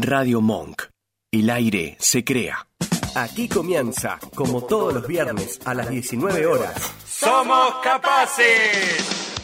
Radio Monk. El aire se crea. Aquí comienza, como todos los viernes a las 19 horas. ¡Somos capaces!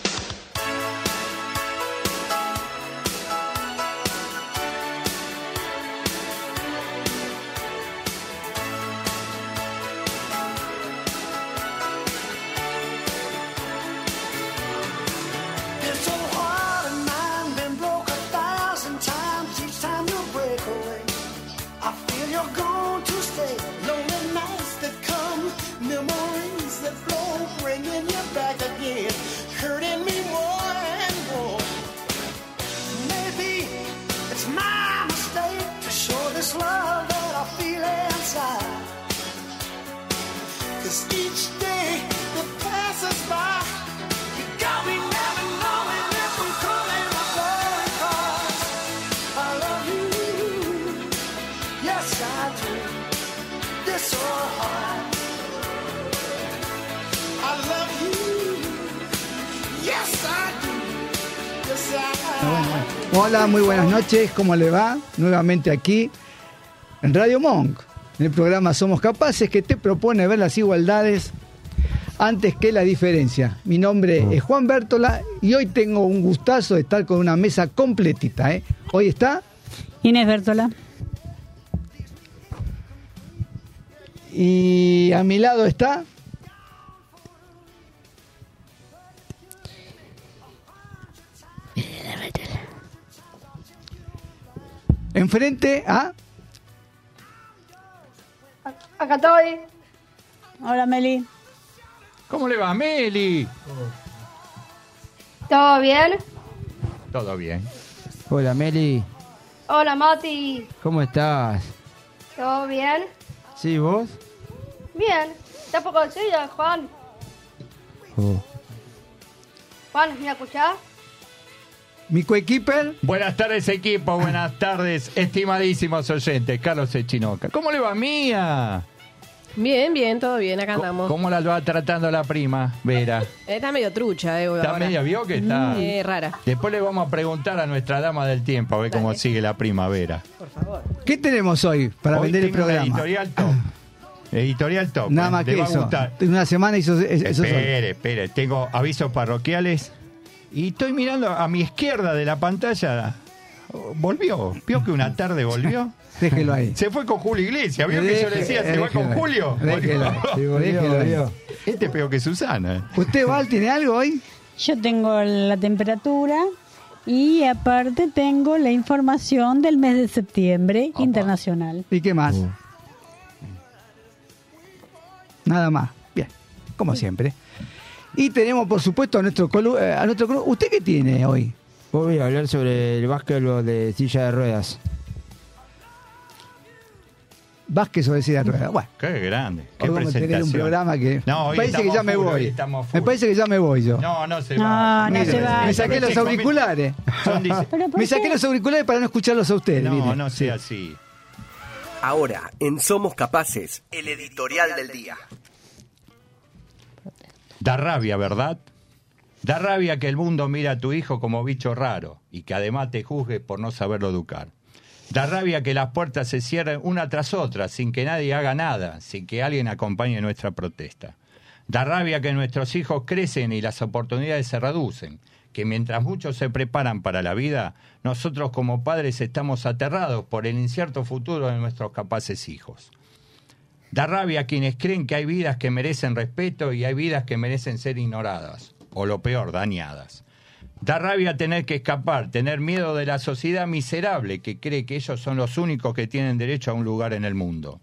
Noches, ¿cómo le va? Nuevamente aquí en Radio Monk, en el programa Somos Capaces, que te propone ver las igualdades antes que la diferencia. Mi nombre es Juan Bertola y hoy tengo un gustazo de estar con una mesa completita. ¿eh? Hoy está Inés Bertola. Y a mi lado está Enfrente a. Acá estoy. Hola, Meli. ¿Cómo le va, Meli? ¿Todo bien? Todo bien. Hola, Meli. Hola, Mati. ¿Cómo estás? ¿Todo bien? ¿Sí, vos? Bien. ¿Está poco de silla, Juan? Oh. Juan, ¿me escuchás? Mi coequiper. Buenas tardes, equipo. Buenas tardes, estimadísimos oyentes. Carlos Echinoca. ¿Cómo le va, mía? Bien, bien, todo bien, acá andamos. ¿Cómo la va tratando la prima, Vera? Está medio trucha, eh. Está ahora. media, vio que está. Eh, rara. Después le vamos a preguntar a nuestra dama del tiempo a ver cómo sigue la primavera. Por favor. ¿Qué tenemos hoy para Hoy vender el programa? Editorial top. Editorial top. Nada eh. más Le que eso. una semana hizo eso. Espere, espere. Tengo avisos parroquiales. Y estoy mirando a mi izquierda de la pantalla. Volvió. ¿Vio que una tarde volvió? Déjelo ahí. Se fue con Julio Iglesias. ¿Vio que yo le decía? Se va con ahí. Julio. Déjelo. Volvió. Este es peor que Susana. ¿Usted, Val, tiene algo hoy? Yo tengo la temperatura y aparte tengo la información del mes de septiembre Opa. internacional. ¿Y qué más? Oh. Nada más. Bien, como siempre. Y tenemos, por supuesto, a nuestro colu eh, a nuestro colu- ¿Usted qué tiene hoy? Voy a hablar sobre el básquetbol de silla de ruedas. Vázquez o decir rueda. Bueno, Qué grande. Qué hoy vamos a tener un programa que. No, hoy me parece que ya me full, voy. Me parece que ya me voy yo. No, no se No, va. no Mire, se va. me saqué los auriculares. Son dice- ¿Pero por Me saqué qué? los auriculares para no escucharlos a ustedes. No, mire. no sea así. Ahora, en Somos Capaces, el editorial del día. Da rabia, ¿verdad? Da rabia que el mundo mira a tu hijo como bicho raro y que además te juzgue por no saberlo educar. Da rabia que las puertas se cierren una tras otra sin que nadie haga nada, sin que alguien acompañe nuestra protesta. Da rabia que nuestros hijos crecen y las oportunidades se reducen, que mientras muchos se preparan para la vida, nosotros como padres estamos aterrados por el incierto futuro de nuestros capaces hijos. Da rabia a quienes creen que hay vidas que merecen respeto y hay vidas que merecen ser ignoradas, o lo peor, dañadas. Da rabia tener que escapar, tener miedo de la sociedad miserable que cree que ellos son los únicos que tienen derecho a un lugar en el mundo.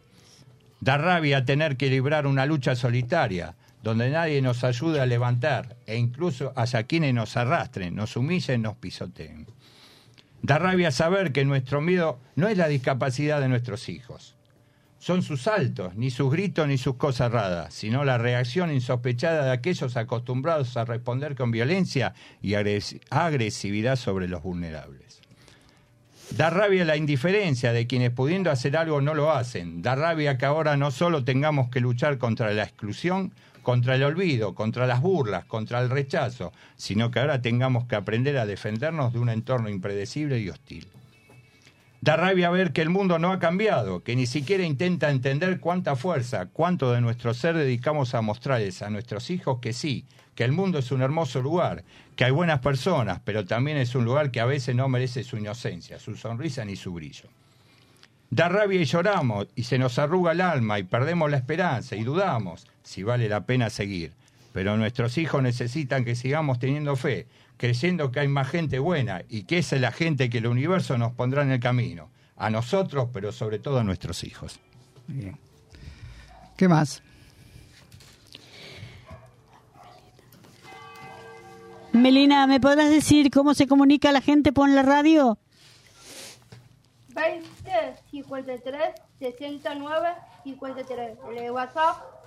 Da rabia tener que librar una lucha solitaria, donde nadie nos ayude a levantar e incluso haya quienes nos arrastren, nos humillen, nos pisoteen. Da rabia saber que nuestro miedo no es la discapacidad de nuestros hijos. Son sus saltos, ni sus gritos ni sus cosas raras, sino la reacción insospechada de aquellos acostumbrados a responder con violencia y agres- agresividad sobre los vulnerables. Da rabia la indiferencia de quienes pudiendo hacer algo no lo hacen. Da rabia que ahora no solo tengamos que luchar contra la exclusión, contra el olvido, contra las burlas, contra el rechazo, sino que ahora tengamos que aprender a defendernos de un entorno impredecible y hostil. Da rabia ver que el mundo no ha cambiado, que ni siquiera intenta entender cuánta fuerza, cuánto de nuestro ser dedicamos a mostrarles a nuestros hijos que sí, que el mundo es un hermoso lugar, que hay buenas personas, pero también es un lugar que a veces no merece su inocencia, su sonrisa ni su brillo. Da rabia y lloramos, y se nos arruga el alma, y perdemos la esperanza, y dudamos si vale la pena seguir. Pero nuestros hijos necesitan que sigamos teniendo fe, creyendo que hay más gente buena, y que esa es la gente que el universo nos pondrá en el camino. A nosotros, pero sobre todo a nuestros hijos. Bien. ¿Qué más? Melina, ¿me podrás decir cómo se comunica la gente por la radio? 20 53 69 53. El WhatsApp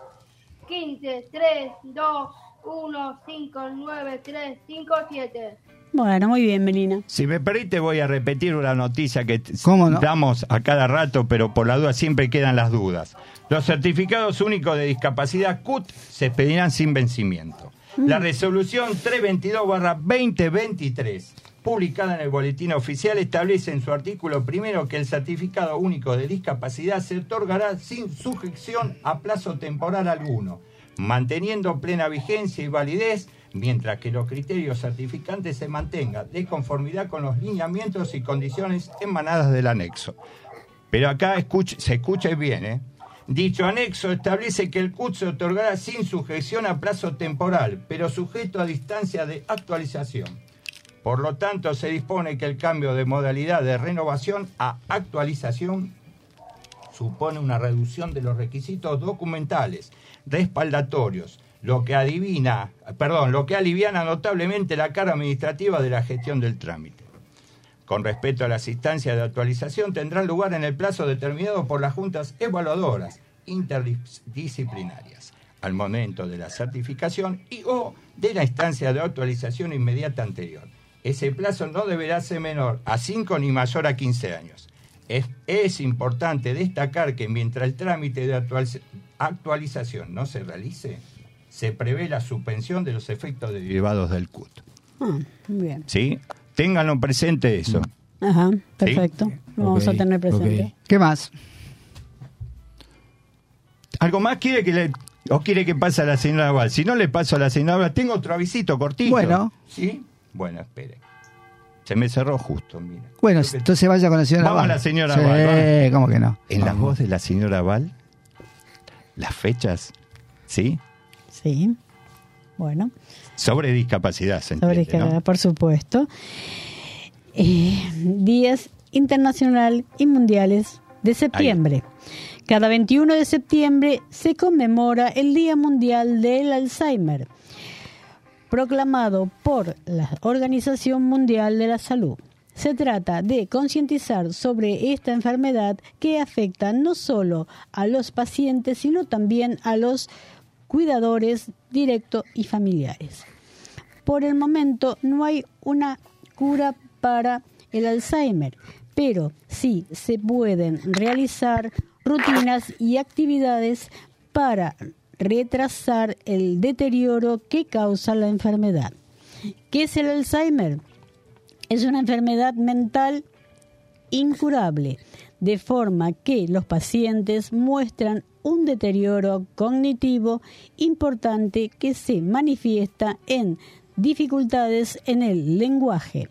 15 3 2 1 5 9 3 5 7. Bueno, muy bien, Melina. Si me permite, voy a repetir una noticia que t- ¿Cómo no? damos a cada rato, pero por la duda siempre quedan las dudas. Los certificados únicos de discapacidad CUT se expedirán sin vencimiento. La resolución 322-2023, publicada en el Boletín Oficial, establece en su artículo primero que el certificado único de discapacidad se otorgará sin sujeción a plazo temporal alguno, manteniendo plena vigencia y validez, mientras que los criterios certificantes se mantengan de conformidad con los lineamientos y condiciones emanadas del anexo. Pero acá se escucha bien, ¿eh? Dicho anexo establece que el CUT se otorgará sin sujeción a plazo temporal, pero sujeto a distancia de actualización. Por lo tanto, se dispone que el cambio de modalidad de renovación a actualización supone una reducción de los requisitos documentales respaldatorios, lo que adivina, perdón, lo que aliviana notablemente la carga administrativa de la gestión del trámite. Con respecto a las instancias de actualización, tendrán lugar en el plazo determinado por las juntas evaluadoras interdisciplinarias al momento de la certificación y o de la instancia de actualización inmediata anterior. Ese plazo no deberá ser menor a 5 ni mayor a 15 años. Es, es importante destacar que mientras el trámite de actualiz- actualización no se realice, se prevé la suspensión de los efectos derivados del CUT. Ah, muy bien. ¿Sí? Ténganlo presente eso. Ajá, perfecto. Lo vamos a tener presente. ¿Qué más? ¿Algo más quiere que le o quiere que pase a la señora Val? Si no le paso a la señora Val, tengo otro avisito cortito. Bueno. ¿Sí? Bueno, espere. Se me cerró justo, mira. Bueno, entonces vaya con la señora Vamos a Val. la señora sí, Val, vamos. ¿cómo que no? En la Vamos. voz de la señora Val, las fechas, ¿sí? Sí. Bueno, Sobre discapacidad, se sobre ¿no? por supuesto. Eh, días internacional y mundiales de septiembre. Cada 21 de septiembre se conmemora el Día Mundial del Alzheimer, proclamado por la Organización Mundial de la Salud. Se trata de concientizar sobre esta enfermedad que afecta no solo a los pacientes, sino también a los cuidadores directos y familiares. Por el momento no hay una cura para el Alzheimer, pero sí se pueden realizar rutinas y actividades para retrasar el deterioro que causa la enfermedad. ¿Qué es el Alzheimer? Es una enfermedad mental incurable, de forma que los pacientes muestran un deterioro cognitivo importante que se manifiesta en dificultades en el lenguaje,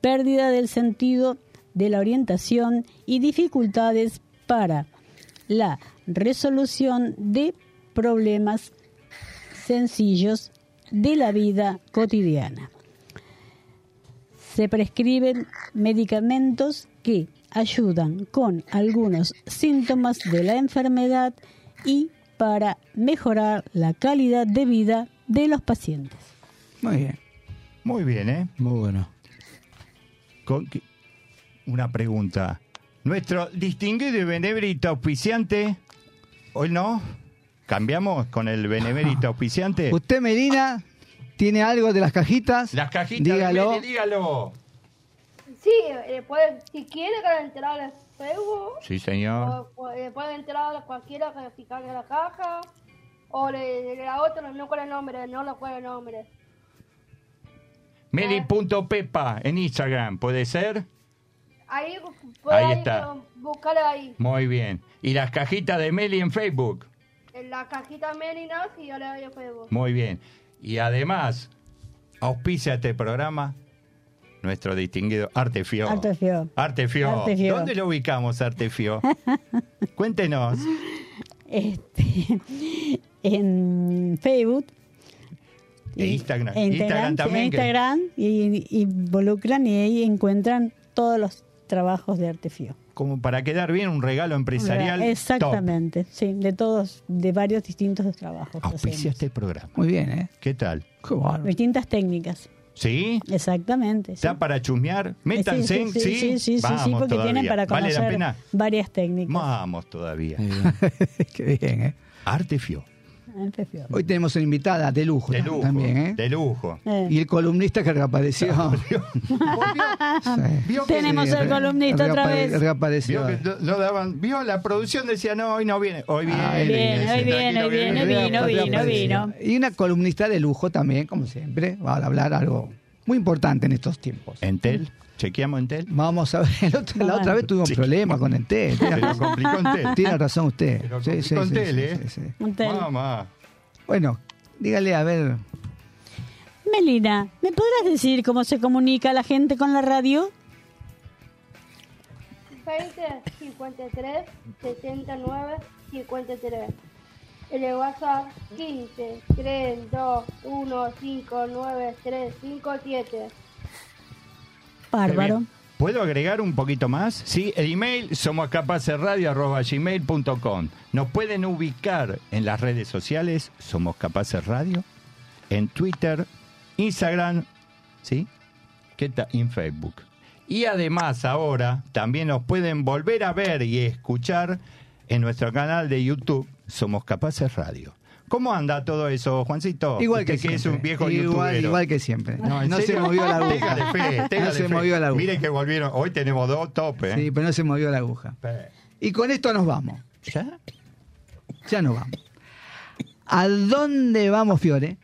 pérdida del sentido de la orientación y dificultades para la resolución de problemas sencillos de la vida cotidiana se prescriben medicamentos que ayudan con algunos síntomas de la enfermedad y para mejorar la calidad de vida de los pacientes. Muy bien. Muy bien, ¿eh? Muy bueno. Con- que- Una pregunta. Nuestro distinguido y benemérito auspiciante, hoy no, cambiamos con el benemérito auspiciante. Usted, Melina, tiene algo de las cajitas. Las cajitas, Dígalo. Meli, dígalo. Sí, eh, puede, si quiere que entrar al Facebook, Sí, señor. o, o, eh, puede entrar a cualquiera que picarle la caja, o le, le- la otra, no con el nombre, no lo con el nombre. Meli.pepa en Instagram, ¿puede ser? Ahí, puede ahí está. buscar ahí. Muy bien. ¿Y las cajitas de Meli en Facebook? En la cajita y yo le doy a Facebook. Muy bien. Y además, auspicia este programa nuestro distinguido Artefio. Artefio. Artefio. Artefio. ¿Dónde lo ubicamos, Artefio? Cuéntenos. Este, en Facebook. E y- Instagram. e Instagram sí, también, en que- Instagram y, y involucran y ahí encuentran todos los trabajos de Artefio. Como para quedar bien, un regalo empresarial. Exactamente, sí, de todos, de varios distintos trabajos. Auspicia este programa. Muy bien, ¿eh? ¿Qué tal? Qué bárbaro. Distintas técnicas, ¿Sí? exactamente. sí. ¿Está para chusmear? Métanse Sí, en sí, sí, sí, sí, sí, Vamos sí, porque todavía. tienen para ¿Vale conocer la pena? varias técnicas. Vamos todavía. Qué bien, ¿eh? Artefio. Hoy tenemos una invitada de lujo, De lujo. también, ¿eh? De lujo. Eh, Y el columnista que reapareció. Que- Tenemos Sí, el columnista otra vez. Reapareció. Vio que no- no daban, vio la producción decía no hoy no viene, hoy viene, Ah, Bien, dice, hoy viene, hoy viene, viene. vino, vino, Reapareció. vino. Y una columnista de lujo también, como siempre. Va a hablar algo muy importante en estos tiempos. Entel, chequeamos Entel. Vamos a ver, el otro- la otra vez tuvimos problemas con Entel. Se Tiene, lo complicó Entel. tiene razón usted. Se lo Sí, sí, Entel, sí, ¿eh? sí. Mamá. Bueno, dígale a ver. Melina, ¿me podrás decir cómo se comunica la gente con la radio? 20 53 79 53. El WhatsApp 15 3 2 1 5 9 3 5 7. Qué Bárbaro. ¿Puedo agregar un poquito más? Sí, el email somos gmail.com. Nos pueden ubicar en las redes sociales, somos capaces radio, en Twitter, Instagram, ¿sí? ¿Qué tal? En Facebook. Y además ahora también nos pueden volver a ver y escuchar en nuestro canal de YouTube, Somos Capaces Radio. ¿Cómo anda todo eso, Juancito? Igual que que es un viejo igual, igual que siempre. No, ¿en No, se movió la aguja. Fe, no se fe. movió la aguja. Miren que volvieron. Hoy tenemos dos topes. Sí, pero no se movió la aguja. Y con esto nos vamos. ¿Ya? Ya nos vamos. ¿A dónde vamos, Fiore?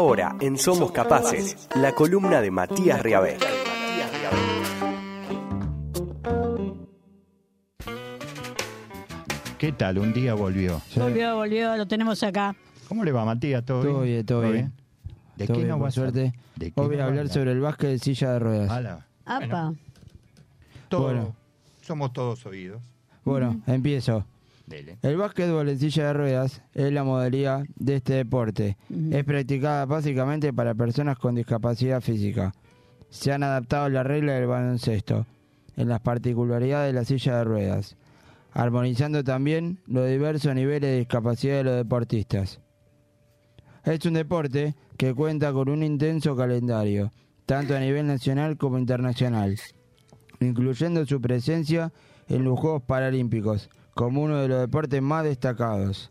Ahora, en Somos Capaces, la columna de Matías Riabé. ¿Qué tal? Un día volvió. Volvió, volvió, lo tenemos acá. ¿Cómo le va, Matías? ¿Todo, Todo bien, todo bien. ¿De Todo qué bien, nos vas a- suerte. ¿De qué Hoy voy a hablar sobre el básquet de silla de ruedas. Ala. Apa. Todo- Bueno. Somos todos oídos. Bueno, empiezo. Dele. El básquetbol en silla de ruedas es la modalidad de este deporte. Es practicada básicamente para personas con discapacidad física. Se han adaptado las reglas del baloncesto en las particularidades de la silla de ruedas, armonizando también los diversos niveles de discapacidad de los deportistas. Es un deporte que cuenta con un intenso calendario, tanto a nivel nacional como internacional, incluyendo su presencia en los Juegos Paralímpicos como uno de los deportes más destacados.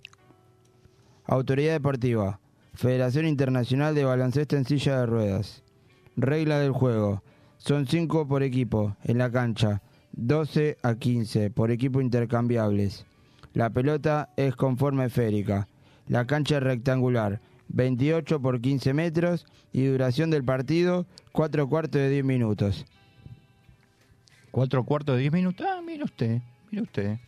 Autoridad Deportiva, Federación Internacional de Baloncesto en Silla de Ruedas. Regla del juego, son 5 por equipo en la cancha, 12 a 15 por equipo intercambiables. La pelota es con forma esférica. La cancha es rectangular, 28 por 15 metros y duración del partido 4 cuartos de 10 minutos. Cuatro cuartos de diez minutos. Ah, mire usted, mire usted.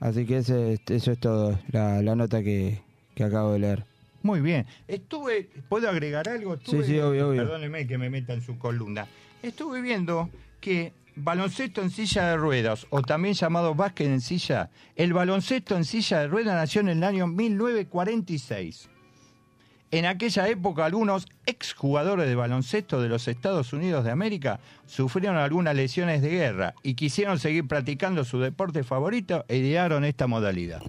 Así que ese- eso es todo, la, la nota que, que acabo de leer. Muy bien. Estuve, ¿puedo agregar algo? Estuve- Sí, sí, obvio, obvio. Perdóneme que me meta en su columna. Estuve viendo que baloncesto en silla de ruedas, o también llamado básquet en silla, el baloncesto en silla de ruedas nació en el año 1946. En aquella época algunos exjugadores de baloncesto de los Estados Unidos de América sufrieron algunas lesiones de guerra y quisieron seguir practicando su deporte favorito e idearon esta modalidad.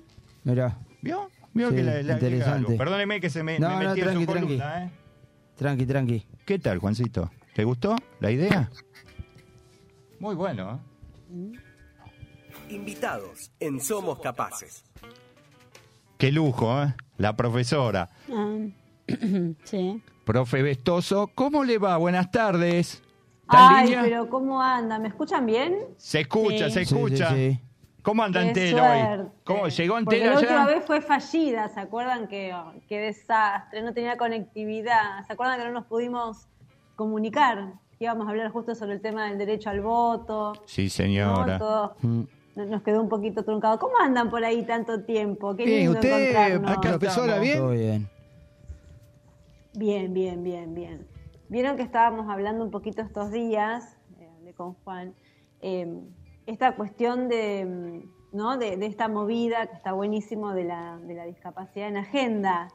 Mirá, ¿Vio? ¿Vio Sí, que le agrega interesante. Perdóneme que se me, No, me no, metí en su tranqui, columna, tranqui. ¿eh? tranqui, tranqui. ¿Qué tal, Juancito? ¿Te gustó la idea? Muy bueno, ¿eh? Invitados en Somos Capaces. Qué lujo, ¿eh? La profesora. Ah, sí. Profe Vestoso, ¿cómo le va? Buenas tardes. ¿Está en Ay, línea? pero ¿cómo anda? ¿Me escuchan bien? Se escucha, Sí. se escucha. sí, sí. ¿Cómo anda Qué entero hoy? ¿Cómo? ¿Llegó Porque entera la última vez fue fallida, ¿se acuerdan que qué desastre? No tenía conectividad. ¿Se acuerdan que no nos pudimos comunicar? Que íbamos a hablar justo sobre el tema del derecho al voto. Sí, ¿no? señora. Todo Mm. no- nos quedó un poquito truncado. ¿Cómo andan por ahí tanto tiempo? Qué Bien, lindo usted, acá profesora, bien. Todo bien. Bien, bien, bien, bien. Vieron que estábamos hablando un poquito estos días, eh, hablé con Juan, eh, esta cuestión de, mm, ¿no? de, de esta movida que está buenísimo de la, de la discapacidad en agenda.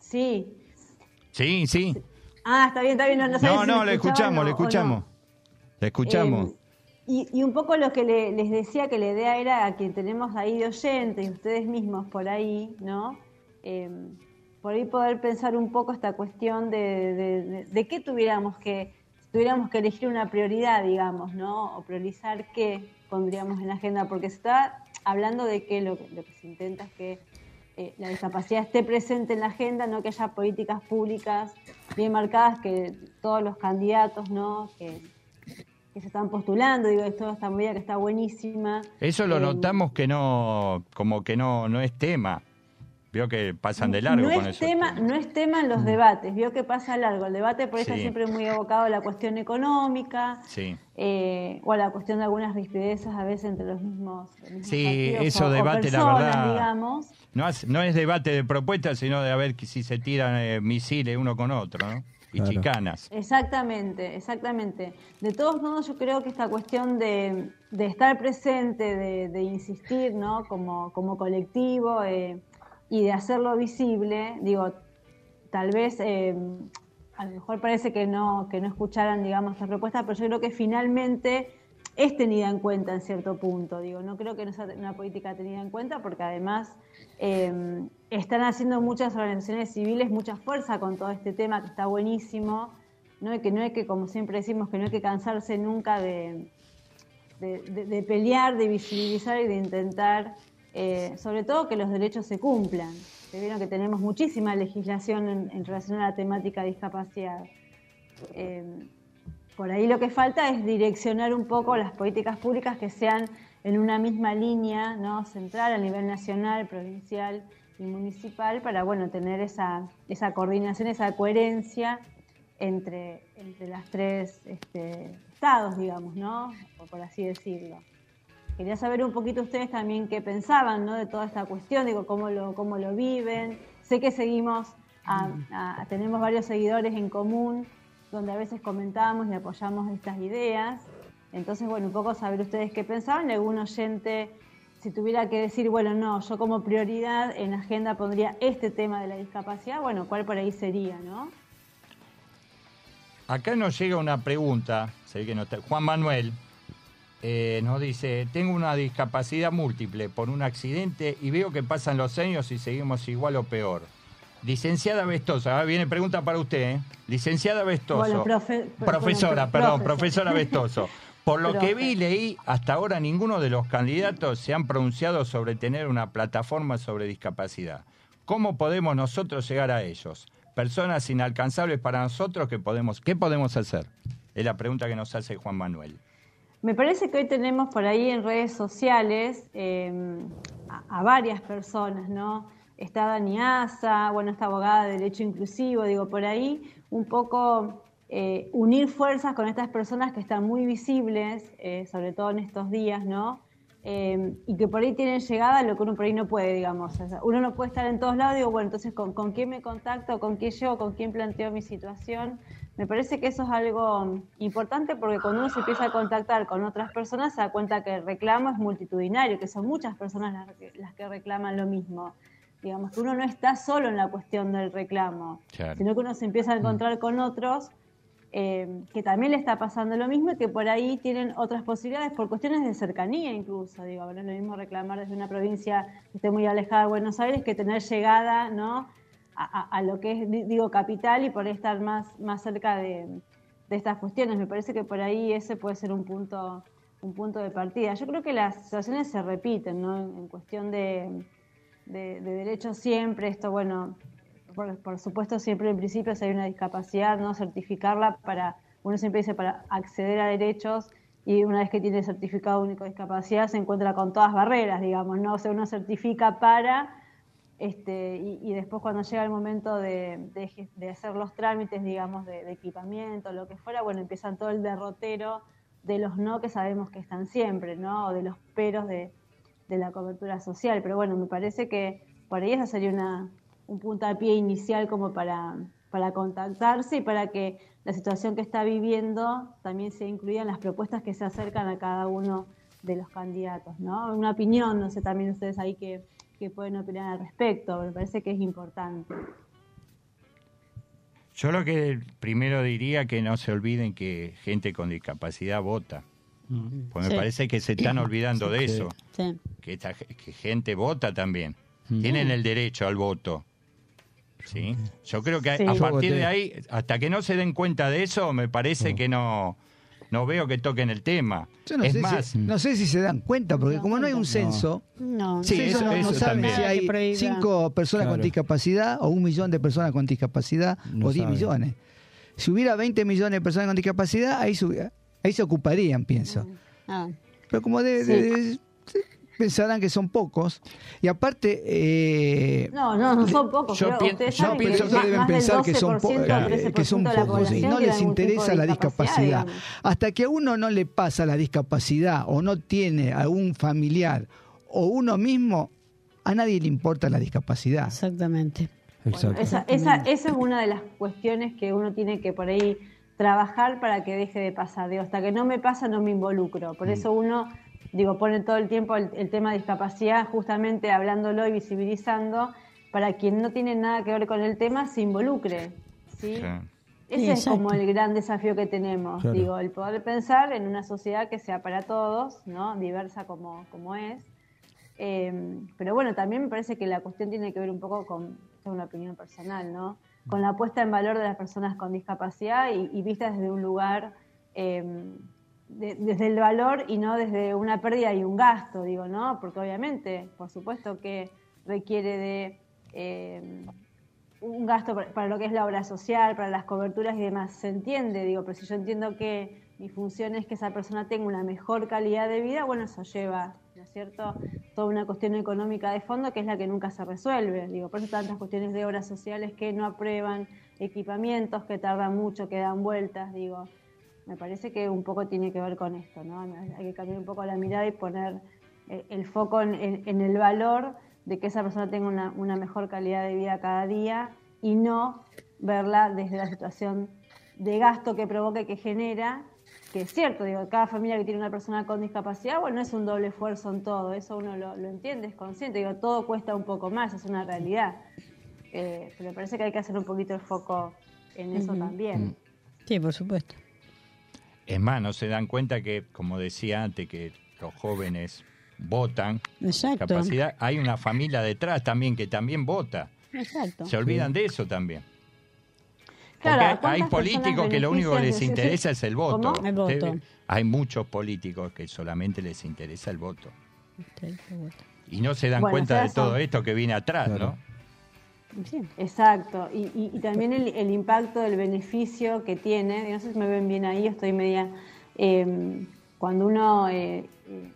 Sí. Sí, sí. Ah, está bien, está bien. No, no, No, si no, le escuchamos, le escuchamos. Le escuchamos. Eh, y, y un poco lo que le- les decía que la idea era a quien tenemos ahí de oyente y ustedes mismos por ahí, ¿no? Eh, por ahí poder pensar un poco esta cuestión de, de- de- de qué tuviéramos que, si tuviéramos que elegir una prioridad, digamos, ¿no? O priorizar qué pondríamos en la agenda, porque se está hablando de que lo, que- lo que se intenta es que eh, la discapacidad esté presente en la agenda, no que haya políticas públicas bien marcadas, que todos los candidatos, ¿no? Que, que se están postulando, digo, es toda esta movida que está buenísima. Eso lo Eh, notamos que no, como que no, no es tema. Vio que pasan de largo no con es eso. tema, no es tema en los debates, vio que pasa largo. El debate por Sí. siempre muy evocado a la cuestión económica, Sí. eh, o a la cuestión de algunas rispidezes a veces entre los mismos, los mismos Sí, eso o- o debate, la verdad. digamos. No es, no es debate de propuestas, sino de a ver que si se tiran eh, misiles uno con otro, ¿no? Y Claro. chicanas. Exactamente, exactamente. De todos modos, yo creo que esta cuestión de, de estar presente, de, de insistir, ¿no? Como, como colectivo eh, y de hacerlo visible, digo, tal vez eh, a lo mejor parece que no, que no escucharan, digamos, esta propuesta, pero yo creo que finalmente es tenida en cuenta en cierto punto. Digo, no creo que no sea una política tenida en cuenta porque además eh, están haciendo muchas organizaciones civiles mucha fuerza con todo este tema que está buenísimo. No hay que, no hay que, como siempre decimos, que no hay que cansarse nunca de- de pelear, de visibilizar y de intentar, eh, sobre todo que los derechos se cumplan. Se vieron que tenemos muchísima legislación en, en relación a la temática de discapacidad. Eh, por ahí lo que falta es direccionar un poco las políticas públicas que sean en una misma línea, ¿no? central a nivel nacional, provincial y municipal para bueno tener esa, esa coordinación, esa coherencia entre, entre las tres este, estados, digamos, ¿no? Por, así decirlo. Quería saber un poquito ustedes también qué pensaban, ¿no? De toda esta cuestión, digo, cómo lo, cómo lo viven. Sé que seguimos, tenemos varios seguidores en común, donde a veces comentamos y apoyamos estas ideas. Entonces, bueno, un poco saber ustedes qué pensaban algún oyente, si tuviera que decir, bueno, no, yo como prioridad en agenda pondría este tema de la discapacidad, bueno, ¿cuál por ahí sería, no? Acá nos llega una pregunta, ve que no está- Juan Manuel eh, nos dice, tengo una discapacidad múltiple por un accidente y veo que pasan los años y seguimos igual o peor. Licenciada Vestosa, ah, viene pregunta para usted, ¿eh? Licenciada Vestoso. Bueno, profe- profesora, bueno, perdón, profesor. profesora Vestoso. Por lo que vi y leí, hasta ahora ninguno de los candidatos se han pronunciado sobre tener una plataforma sobre discapacidad. ¿Cómo podemos nosotros llegar a ellos? Personas inalcanzables para nosotros, ¿qué podemos, qué podemos hacer? Es la pregunta que nos hace Juan Manuel. Me parece que hoy tenemos por ahí en redes sociales eh, a, varias personas, ¿no? Está Dani Asa, bueno, esta abogada de Derecho Inclusivo, digo, por ahí un poco eh, unir fuerzas con estas personas que están muy visibles, eh, sobre todo en estos días, ¿no? Eh, y que por ahí tienen llegada lo que uno por ahí no puede, digamos. Uno no puede estar en todos lados, digo, bueno, entonces, ¿con, con quién me contacto? ¿Con quién llego? ¿Con quién planteo mi situación? Me parece que eso es algo importante porque cuando uno se empieza a contactar con otras personas se da cuenta que el reclamo es multitudinario, que son muchas personas las que, las que reclaman lo mismo. Digamos que uno no está solo en la cuestión del reclamo, Claro. sino que uno se empieza a encontrar con otros eh, que también le está pasando lo mismo y que por ahí tienen otras posibilidades por cuestiones de cercanía incluso. Digo, no es lo mismo reclamar desde una provincia que esté muy alejada de Buenos Aires que tener llegada ¿no? A, a- lo que es, di- digo, capital y por estar más, más cerca de, de estas cuestiones. Me parece que por ahí ese puede ser un punto, un punto de partida. Yo creo que las situaciones se repiten, ¿no? En, en cuestión de, de, de derechos siempre, esto, bueno, por, por supuesto siempre en principio si hay una discapacidad, no certificarla para, uno siempre dice para acceder a derechos y una vez que tiene certificado único de discapacidad se encuentra con todas barreras, digamos, ¿no? O sea, uno certifica para este, y, después cuando llega el momento de, hacer los trámites, digamos, de, equipamiento, lo que fuera, bueno, empiezan todo el derrotero de los no que sabemos que están siempre, ¿no? O de los peros de, de la cobertura social. Pero bueno, me parece que por ahí esa sería una, un puntapié inicial como para, para contactarse y para que la situación que está viviendo también se incluya en las propuestas que se acercan a cada uno de los candidatos, ¿no? Una opinión, no sé también ustedes ahí que, que pueden opinar al respecto, me parece que es importante. Yo lo que primero diría que no se olviden que gente con discapacidad vota. Pues me Sí. parece que se están olvidando de eso. Sí. Que, esta, que gente vota también. Mm. Tienen el derecho al voto. ¿Sí? Yo creo que a- Sí. a Yo partir de ahí, hasta que no se den cuenta de eso, me parece que no, no veo que toquen el tema. Yo no, es sé más, si, no sé si se dan cuenta, porque como no hay un censo, No, Sí, eso- no, no eso saben también. si hay cinco personas con discapacidad o un millón de personas con discapacidad No o 10 saben. millones. Si hubiera 20 millones de personas con discapacidad, ahí, sub- ahí se ocuparían, pienso. Ah, Pero como de, de- de- pensarán que son pocos. Y aparte, eh, No, no, no son pocos. Yo pien- Ustedes yo pienso que deben pensar que son, po- 12% o eh, 13% que son de la pocos y no les algún interesa la discapacidad. digamos. Hasta que a uno no le pasa la discapacidad o no tiene a un familiar o uno mismo, a nadie le importa la discapacidad. exactamente. Esa, esa, esa es una de las cuestiones que uno tiene que por ahí trabajar para que deje de pasar. Digo, hasta que no me pasa no me involucro. Por eso uno, digo, pone todo el tiempo el, el tema de discapacidad, justamente hablándolo y visibilizando, para quien no tiene nada que ver con el tema se involucre. ¿sí? Claro. Ese Sí, es como el gran desafío que tenemos, Claro. digo, el poder pensar en una sociedad que sea para todos, ¿no? diversa como, como es. Eh, pero bueno, también me parece que la cuestión tiene que ver un poco con, esta es una opinión personal, ¿no? Con la puesta en valor de las personas con discapacidad y, y vista desde un lugar, eh, de- desde el valor y no desde una pérdida y un gasto, digo, ¿no? Porque obviamente, por supuesto que requiere de eh, un gasto para, para lo que es la obra social, para las coberturas y demás, se entiende, digo, pero si yo entiendo que mi función es que esa persona tenga una mejor calidad de vida, bueno, eso lleva, ¿no es cierto? Toda una cuestión económica de fondo que es la que nunca se resuelve. Digo, por eso tantas cuestiones de obras sociales que no aprueban, equipamientos que tardan mucho, que dan vueltas, digo. Me parece que un poco tiene que ver con esto, ¿no? Hay que cambiar un poco la mirada y poner eh, el foco en, en- en el valor de que esa persona tenga una, una mejor calidad de vida cada día y no verla desde la situación de gasto que provoca y que genera, que es cierto, digo, cada familia que tiene una persona con discapacidad, bueno, es un doble esfuerzo en todo, eso uno lo, lo entiende, es consciente, digo, todo cuesta un poco más, es una realidad. Eh, pero me parece que hay que hacer un poquito el foco en eso también. Sí, por supuesto. Es más, no se dan cuenta que, como decía antes, que los jóvenes votan. Exacto. Capacidad. Hay una familia detrás también que también vota. Exacto. Se olvidan de eso también. Claro, Porque ¿a cuántas hay políticos que lo único que les interesa es el voto. ¿Cómo? El voto. Usted- Hay muchos políticos que solamente les interesa el voto. Y no se dan Bueno, cuenta de todo esto que viene atrás, ¿no? Exacto, y, y- y también el, el impacto del beneficio que tiene, no sé si me ven bien ahí, estoy media, eh, cuando uno eh,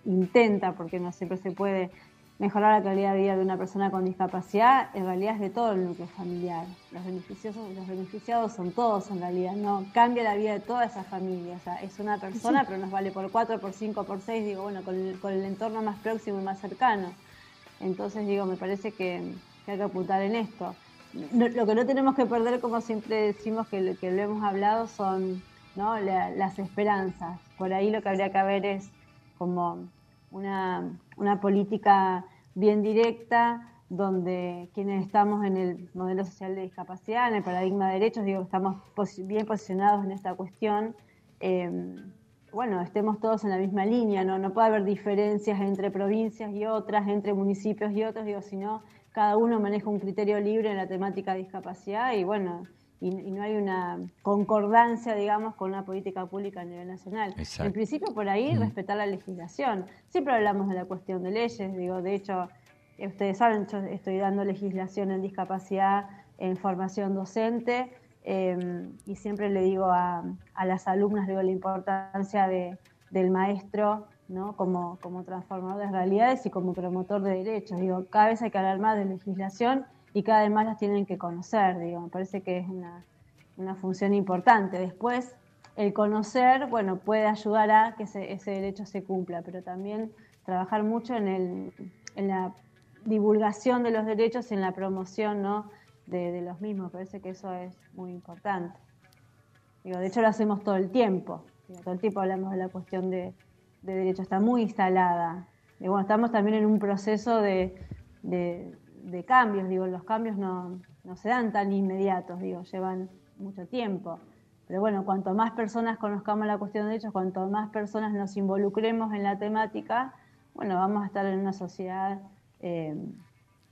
intenta, porque no siempre se puede, mejorar la calidad de vida de una persona con discapacidad, en realidad es de todo el núcleo familiar. Los beneficiados, los beneficiados son todos en realidad, no cambia la vida de toda esa familia. O sea, es una persona, Sí. pero nos vale por cuatro, por cinco, por seis, digo, bueno, con el, con el entorno más próximo y más cercano. Entonces, digo, me parece que, que hay que apuntar en esto. No- lo que no tenemos que perder, como siempre decimos que, lo- hemos hablado, son las esperanzas. Por ahí lo que habría que ver es como una, una política bien directa, donde quienes estamos en el modelo social de discapacidad, en el paradigma de derechos, digo, estamos bien posicionados en esta cuestión. eh, bueno, estemos todos en la misma línea, ¿no? No puede haber diferencias entre provincias y otras, entre municipios y otros, digo, sino cada uno maneja un criterio libre en la temática de discapacidad y bueno, y, y no hay una concordancia, digamos, con una política pública a nivel nacional. Exacto. En principio, por ahí, respetar la legislación. Siempre hablamos de la cuestión de leyes, digo, de hecho, ustedes saben, yo estoy dando legislación en discapacidad, en formación docente, eh, y siempre le digo a, a las alumnas digo, la importancia de, del maestro ¿no? como, como transformador de realidades y como promotor de derechos. Digo, cada vez hay que hablar más de legislación y cada vez más las tienen que conocer. Digo, me parece que es una, una función importante. Después, el conocer, bueno, puede ayudar a que ese, derecho se cumpla, pero también trabajar mucho en, el, en la divulgación de los derechos y en la promoción ¿no? de, los mismos. Me parece que eso es muy importante. Digo, de hecho, lo hacemos todo el tiempo. Todo el tiempo hablamos de la cuestión de, de derechos. Está muy instalada. Y bueno, estamos también en un proceso de, de, de cambios. Digo, los cambios no, no se dan tan inmediatos, digo, llevan mucho tiempo. Pero bueno, cuanto más personas conozcamos la cuestión de derechos, cuanto más personas nos involucremos en la temática, bueno, vamos a estar en una sociedad eh,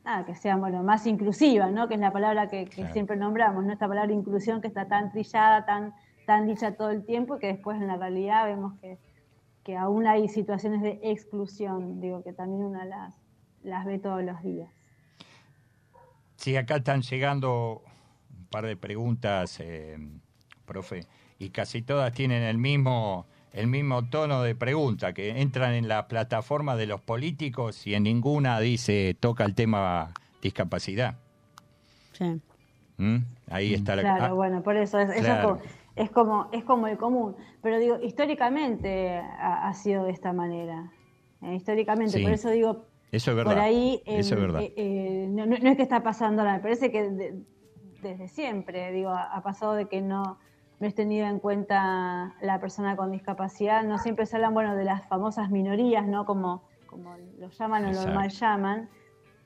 nada, que sea bueno, más inclusiva, ¿no? que es la palabra que, que Claro. siempre nombramos, ¿no? esta palabra inclusión que está tan trillada, tan, tan dicha todo el tiempo y que después en la realidad vemos que, que aún hay situaciones de exclusión, digo, que también una las, las ve todos los días. Sí, acá están llegando un par de preguntas, eh, profe, y casi todas tienen el mismo, el mismo tono de pregunta, que entran en la plataforma de los políticos y en ninguna dice toca el tema discapacidad. Sí. ¿Mm? Ahí está la Claro, ah, bueno, por eso es, eso es claro. como, es como es como el común. Pero digo, históricamente ha, ha sido de esta manera. Eh, históricamente, Sí. por eso digo, Eso es verdad. por ahí Eso es verdad. eh, eh, no, no- es que está pasando ahora, me parece que de- desde siempre, digo, ha, pasado de que no, no es tenida en cuenta la persona con discapacidad, no siempre se hablan, bueno, de las famosas minorías, ¿no? Como, como lo llaman o lo mal llaman,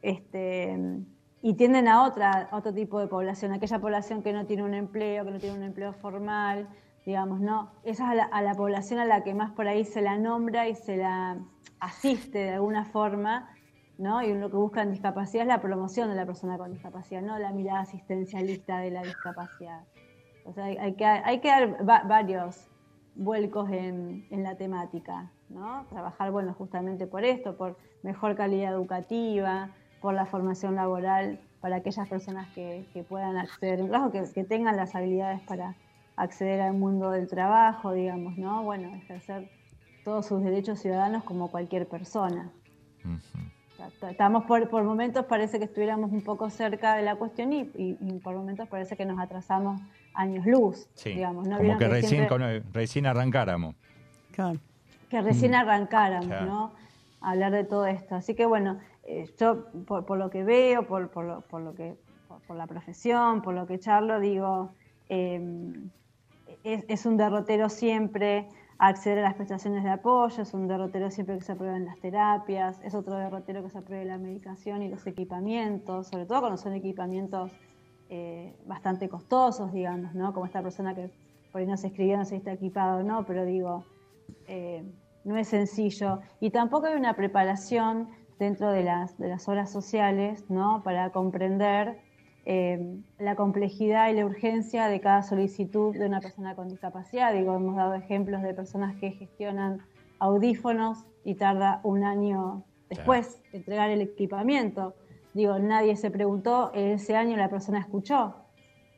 este, y tienden a otra, otro tipo de población, aquella población que no tiene un empleo, que no tiene un empleo formal, digamos, ¿no? Esa es a la, a la población a la que más por ahí se la nombra y se la asiste de alguna forma, ¿no? Y lo que busca en discapacidad es la promoción de la persona con discapacidad, no la mirada asistencialista de la discapacidad. O sea, hay, que, hay que dar va- varios vuelcos en, en la temática, ¿no? Trabajar, bueno, justamente por esto, por mejor calidad educativa, por la formación laboral para aquellas personas que, que puedan acceder, en caso que, que tengan las habilidades para acceder al mundo del trabajo, digamos, ¿no? Bueno, ejercer todos sus derechos ciudadanos como cualquier persona. Ta- Estamos por, por momentos, parece que estuviéramos un poco cerca de la cuestión y, y- y por momentos parece que nos atrasamos años luz, Sí, digamos. ¿no? como que recién, siempre- recién arrancáramos. Claro. que recién Mm. arrancáramos, Claro. ¿no? A hablar de todo esto. Así que bueno, eh, yo por, lo que veo, por, por, lo, por lo que, por, la profesión, por lo que charlo, digo, es, es un derrotero siempre acceder a las prestaciones de apoyo, es un derrotero siempre que se aprueben las terapias, es otro derrotero que se apruebe la medicación y los equipamientos, sobre todo cuando son equipamientos eh, bastante costosos, digamos, ¿no? Como esta persona que por ahí no se escribió, no sé si está equipado o no, pero digo, eh, no es sencillo. Y tampoco hay una preparación dentro de las, de las horas sociales, ¿no? Para comprender eh, la complejidad y la urgencia de cada solicitud de una persona con discapacidad. Digo, hemos dado ejemplos de personas que gestionan audífonos y tarda un año después entregar el equipamiento. Digo, nadie se preguntó, ¿en ese año la persona escuchó?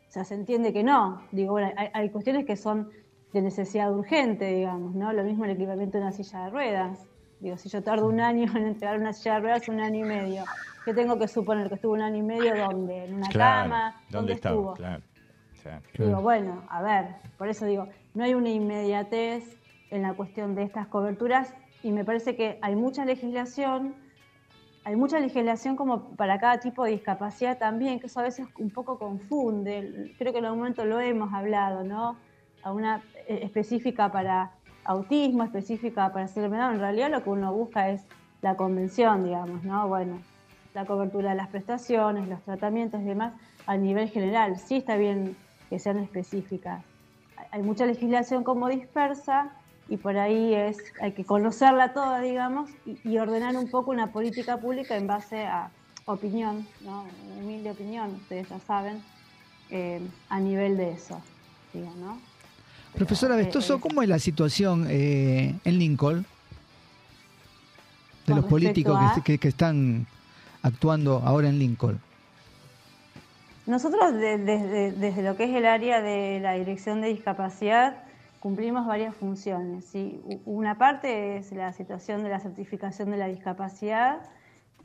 O sea, se entiende que no. Digo, bueno, hay, hay cuestiones que son de necesidad urgente, digamos, ¿no? Lo mismo el equipamiento de una silla de ruedas. Digo, si yo tardo un año en entregar una silla de ruedas, un año y medio. ¿Qué tengo que suponer? ¿Que estuvo un año y medio dónde? ¿En una Claro, cama? ¿dónde estuvo? Claro. claro. Digo, bueno, a ver, por eso digo, no hay una inmediatez en la cuestión de estas coberturas y me parece que hay mucha legislación, hay mucha legislación como para cada tipo de discapacidad también, que eso a veces un poco confunde. Creo que en algún momento lo hemos hablado, ¿no? A una eh, específica para autismo, específica para de Down. En realidad lo que uno busca es la convención, digamos, ¿no? Bueno, la cobertura de las prestaciones, los tratamientos y demás a nivel general. Sí está bien que sean específicas. Hay- mucha legislación como dispersa y por ahí es hay que conocerla toda, digamos, y, ordenar un poco una política pública en base a opinión, ¿no? Humilde opinión, ustedes ya saben, eh, a nivel de eso, digo, ¿no? Profesora Eh, Vestoso, eh, ¿cómo es la situación eh, en Lincoln de los políticos que, a- que- que están actuando ahora en Lincoln? Nosotros de- desde, desde lo que es el área de la dirección de discapacidad cumplimos varias funciones. ¿sí? Una parte es la situación de la certificación de la discapacidad,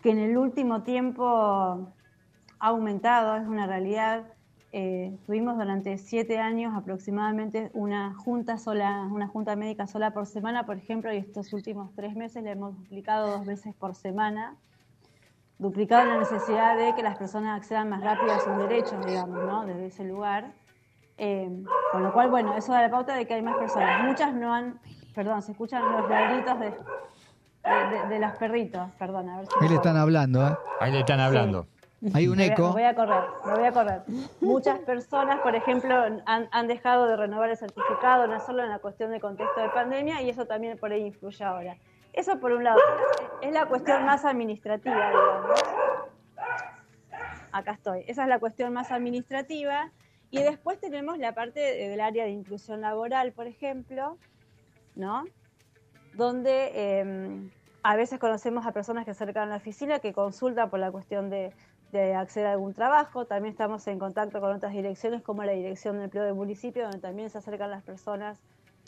que en el último tiempo ha aumentado, es una realidad. Eh, tuvimos durante siete años aproximadamente una junta sola, una junta médica sola por semana, por ejemplo, y estos últimos tres meses le hemos duplicado dos veces por semana duplicado la necesidad de que las personas accedan más rápido a sus derechos, digamos, ¿no? Desde ese lugar. Eh, con lo cual, bueno, eso da la pauta de que hay más personas. Muchas no han, perdón, se escuchan los ladritos de, de, de- de los perritos, perdón, a ver si... Ahí le están hablando, ¿eh? Ahí le están hablando. Hay un eco. Me voy a correr, me voy a correr. Muchas personas, por ejemplo, han, han dejado de renovar el certificado, no solo en la cuestión de contexto de pandemia, y eso también por ahí influye ahora. Eso por un lado, es la cuestión más administrativa, digamos. Acá estoy. Esa es la cuestión más administrativa. Y después tenemos la parte de- del área de inclusión laboral, por ejemplo, ¿no? Donde eh, a veces conocemos a personas que acercan a la oficina que consultan por la cuestión de, de acceder a algún trabajo. También estamos en contacto con otras direcciones, como la Dirección de Empleo del municipio, donde también se acercan las personas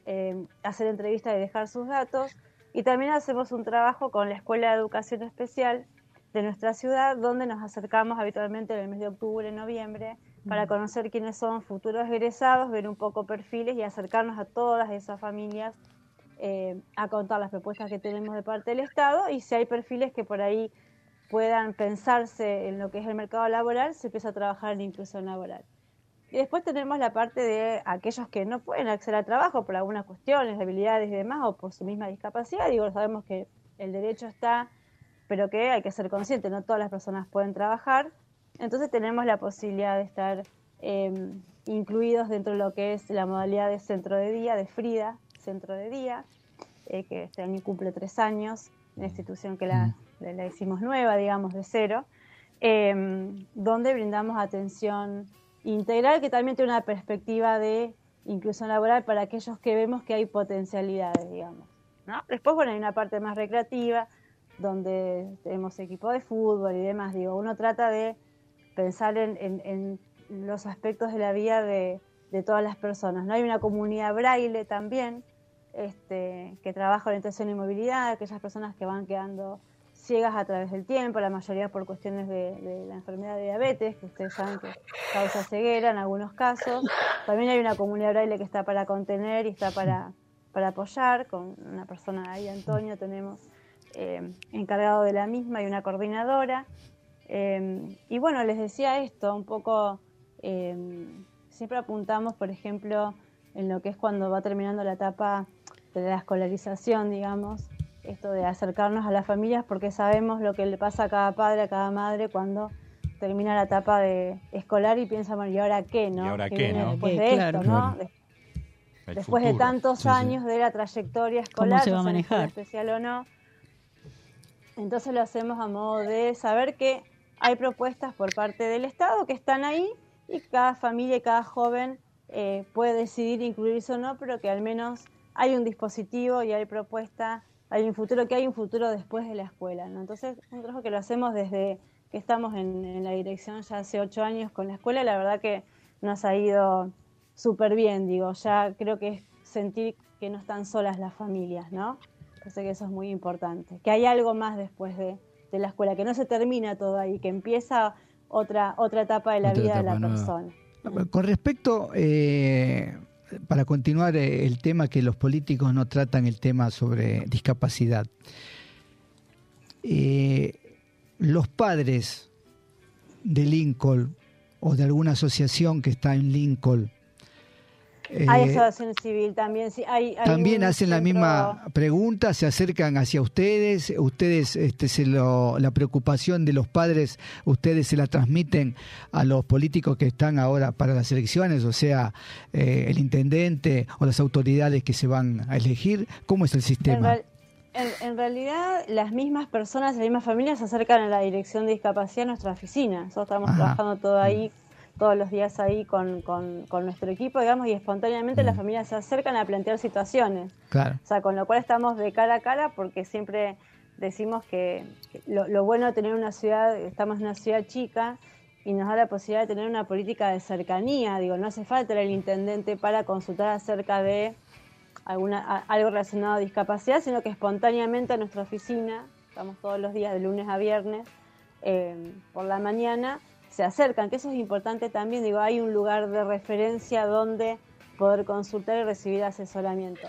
eh, a hacer entrevistas y dejar sus datos. Y también hacemos un trabajo con la Escuela de Educación Especial de nuestra ciudad, donde nos acercamos habitualmente en el mes de octubre, noviembre, para conocer quiénes son futuros egresados, ver un poco perfiles y acercarnos a todas esas familias eh, a contar las propuestas que tenemos de parte del Estado y si hay perfiles que por ahí puedan pensarse en lo que es el mercado laboral, se empieza a trabajar en inclusión laboral. Y después tenemos la parte de aquellos que no pueden acceder al trabajo por algunas cuestiones, habilidades y demás, o por su misma discapacidad. Digo, sabemos que el derecho está, pero que hay que ser consciente, no todas las personas pueden trabajar. Entonces tenemos la posibilidad de estar eh, incluidos dentro de lo que es la modalidad de centro de día, de FRIDA, centro de día, eh, que este año cumple tres años, una institución que la, la- hicimos nueva, digamos, de cero, eh, donde brindamos atención integral que también tiene una perspectiva de inclusión laboral para aquellos que vemos que hay potencialidades, digamos. ¿no? Después, bueno, hay una parte más recreativa, donde tenemos equipo de fútbol y demás. Digo, uno trata de pensar en, los aspectos de la vida de, de todas las personas. ¿no? Hay una comunidad braille también, este, que trabaja orientación y movilidad, aquellas personas que van quedando ciegas a través del tiempo, la mayoría por cuestiones de, de la enfermedad de diabetes, que ustedes saben que causa ceguera en algunos casos. También hay una comunidad braille que está para contener y está para, para apoyar, con una persona ahí, Antonio, tenemos eh, encargado de la misma y una coordinadora. Eh, y bueno, les decía esto, un poco, eh, siempre apuntamos, por ejemplo, en lo que es cuando va terminando la etapa de la escolarización, digamos, esto de acercarnos a las familias porque sabemos lo que le pasa a cada padre, a cada madre cuando termina la etapa de escolar y piensa, bueno, ¿y ahora qué, no? ¿Y ahora qué, no? Después de claro. esto, ¿no? El Después de tantos Sí, sí. años de la trayectoria escolar, se va a manejar? especial o no. Entonces lo hacemos a modo de saber que hay propuestas por parte del Estado que están ahí y cada familia y cada joven eh, puede decidir incluirse o no, pero que al menos hay un dispositivo y hay propuesta, hay un futuro, que hay un futuro después de la escuela. ¿no? Entonces, un trabajo que lo hacemos desde que estamos en, en la dirección ya hace ocho años con la escuela, la verdad que nos ha ido súper bien, digo, ya creo que es sentir que no están solas las familias, ¿no? Parece que eso es muy importante, que hay algo más después de, de la escuela, que no se termina todo ahí, que empieza otra, otra etapa de la Otra vida de la nueva. persona. Con respecto, eh, para continuar eh, el tema que los políticos no tratan el tema sobre discapacidad, eh, los padres de Lincoln o de alguna asociación que está en Lincoln, eh, hay asociación civil también, sí, hay, hay también hacen la misma pregunta, se acercan hacia ustedes, ustedes este, se lo, la preocupación de los padres, ustedes se la transmiten a los políticos que están ahora para las elecciones, o sea, eh, el intendente o las autoridades que se van a elegir, ¿cómo es el sistema? en- en realidad, las mismas personas, las mismas familias se acercan a la dirección de discapacidad a nuestra oficina. Nosotros estamos Ajá. trabajando todo ahí, todos los días ahí con, con- con nuestro equipo, digamos, y espontáneamente las familias se acercan a plantear situaciones. Claro. O sea, con lo cual estamos de cara a cara porque siempre decimos que que lo, lo bueno de tener una ciudad, estamos en una ciudad chica y nos da la posibilidad de tener una política de cercanía. Digo, no hace falta el intendente para consultar acerca de alguna, a- algo relacionado a discapacidad, sino que espontáneamente a nuestra oficina, estamos todos los días de lunes a viernes, eh, por la mañana, se acercan, que eso es importante también, digo, hay un lugar de referencia donde poder consultar y recibir asesoramiento.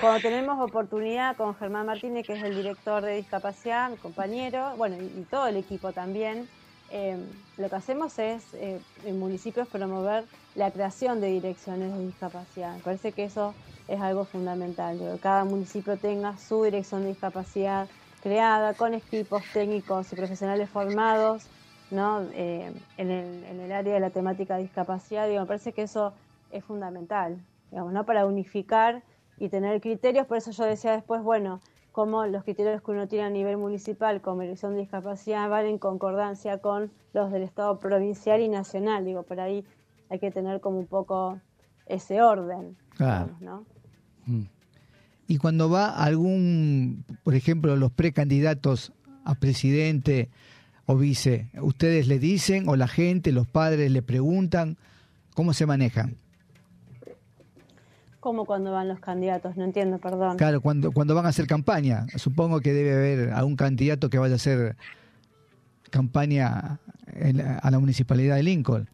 Cuando tenemos oportunidad con Germán Martínez, que es el director de discapacidad, compañero, bueno, y, todo el equipo también, eh, lo que hacemos es eh, en municipios promover la creación de direcciones de discapacidad. Parece que eso es algo fundamental, que cada municipio tenga su dirección de discapacidad creada con equipos técnicos y profesionales formados ¿no? Eh, en, el, en el área de la temática de discapacidad. Digo, me parece que eso es fundamental, digamos, ¿no? para unificar y tener criterios. Por eso yo decía después, bueno, cómo los criterios que uno tiene a nivel municipal como dirección de discapacidad van en concordancia con los del Estado provincial y nacional. Digo, por ahí hay que tener como un poco ese orden. Claro. digamos, ¿no? Mm. Y cuando va algún, por ejemplo, los precandidatos a presidente o vice, ¿ustedes le dicen o la gente, los padres le preguntan cómo se manejan? Como cuando van los candidatos, no entiendo, perdón. Claro, cuando, cuando van a hacer campaña, supongo que debe haber algún candidato que vaya a hacer campaña en la- a la municipalidad de Lincoln.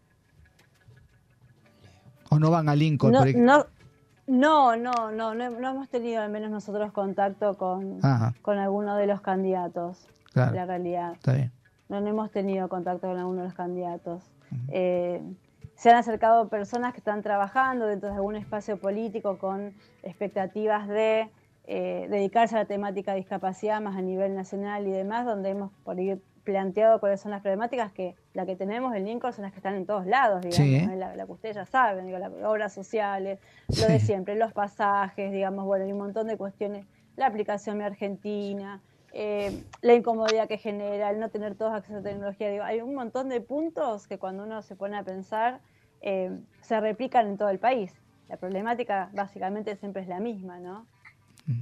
¿O no van a Lincoln? No, por no, no, no, no, no, no hemos tenido al menos nosotros contacto con, Ajá. con alguno de los candidatos, Claro. la realidad. Está bien. No, no hemos tenido contacto con alguno de los candidatos. Eh, se han acercado personas que están trabajando dentro de algún espacio político con expectativas de eh, dedicarse a la temática de discapacidad más a nivel nacional y demás, donde hemos por planteado cuáles son las problemáticas que la que tenemos en Lincoln son las que están en todos lados, digamos, Sí. ¿eh? la, la que ustedes ya saben, digo, las obras sociales, lo de siempre, los pasajes, digamos, bueno, hay un montón de cuestiones, la aplicación Mi Argentina, eh, la incomodidad que genera, el no tener todos acceso a tecnología, digo, hay un montón de puntos que cuando uno se pone a pensar eh, se replican en todo el país. La problemática básicamente siempre es la misma, ¿no?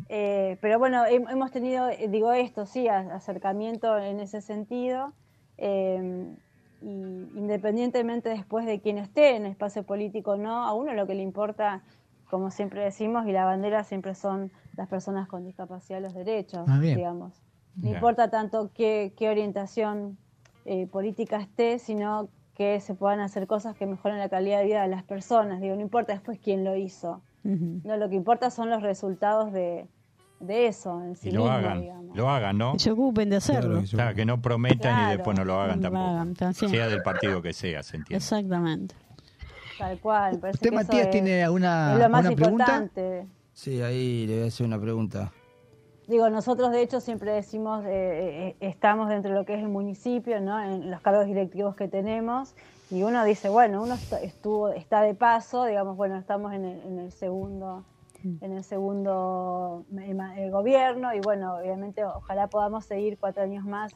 Eh, pero bueno, hem- hemos tenido, eh, digo esto, sí, acercamiento en ese sentido. eh, y independientemente después de quién esté en el espacio político o no, a uno lo que le importa, como siempre decimos, y la bandera siempre son las personas con discapacidad, los derechos, Ah, digamos. No importa tanto qué, qué orientación eh, política esté, sino que se puedan hacer cosas que mejoren la calidad de vida de las personas. Digo, no importa después quién lo hizo. No, lo que importa son los resultados de, de eso en sí Y lo mismo, hagan, digamos. lo hagan, ¿no? Que se ocupen de hacerlo. Claro que sí. Claro, que no prometan Claro. y después no lo hagan Lo tampoco. hagan. Sea del partido que sea, se entiende. Exactamente. Tal cual. parece ¿Usted, que eso Matías, es- tiene alguna, es lo más alguna pregunta? importante. Sí, ahí le voy a hacer una pregunta. Digo, nosotros de hecho siempre decimos, eh, eh, estamos dentro de lo que es el municipio, ¿no? En los cargos directivos que tenemos, y uno dice, bueno, uno est- estuvo, está de paso, digamos, bueno, estamos en el, en el segundo, en el segundo eh, ma- eh, gobierno, y bueno, obviamente ojalá podamos seguir cuatro años más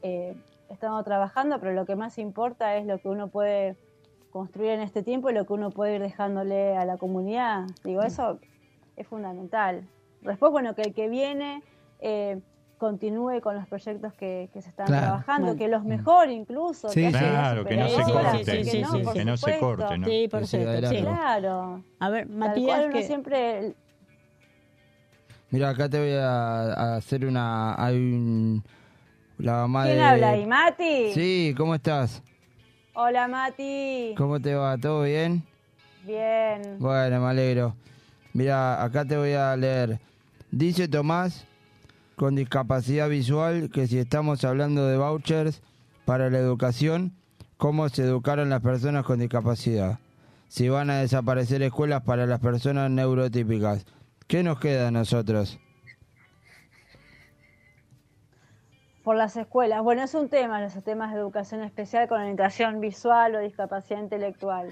eh, estando trabajando, pero lo que más importa es lo que uno puede construir en este tiempo y lo que uno puede ir dejándole a la comunidad. Digo, eso es fundamental. Después, bueno, que el que viene eh, continúe con los proyectos que, que se están Claro. trabajando, Bueno. que los mejore incluso. Sí, que sí. Claro, que no se superadoras, corte. que Sí, no, sí, por que no se supuesto. corte, ¿no? Sí, por de sí. Claro. A ver, Matías, cual, que- siempre... Mira, acá te voy a, a hacer una... Hay un... La mamá ¿Quién de... habla ahí? ¿Mati? Sí, ¿cómo estás? Hola, Mati. ¿Cómo te va? ¿Todo bien? Bien. Bueno, me alegro. Mira, acá te voy a leer. Dice Tomás, con discapacidad visual, que si estamos hablando de vouchers para la educación, ¿cómo se educaron las personas con discapacidad? Si van a desaparecer escuelas para las personas neurotípicas, ¿qué nos queda a nosotros? Por las escuelas. Bueno, es un tema, los temas de educación especial con orientación visual o discapacidad intelectual.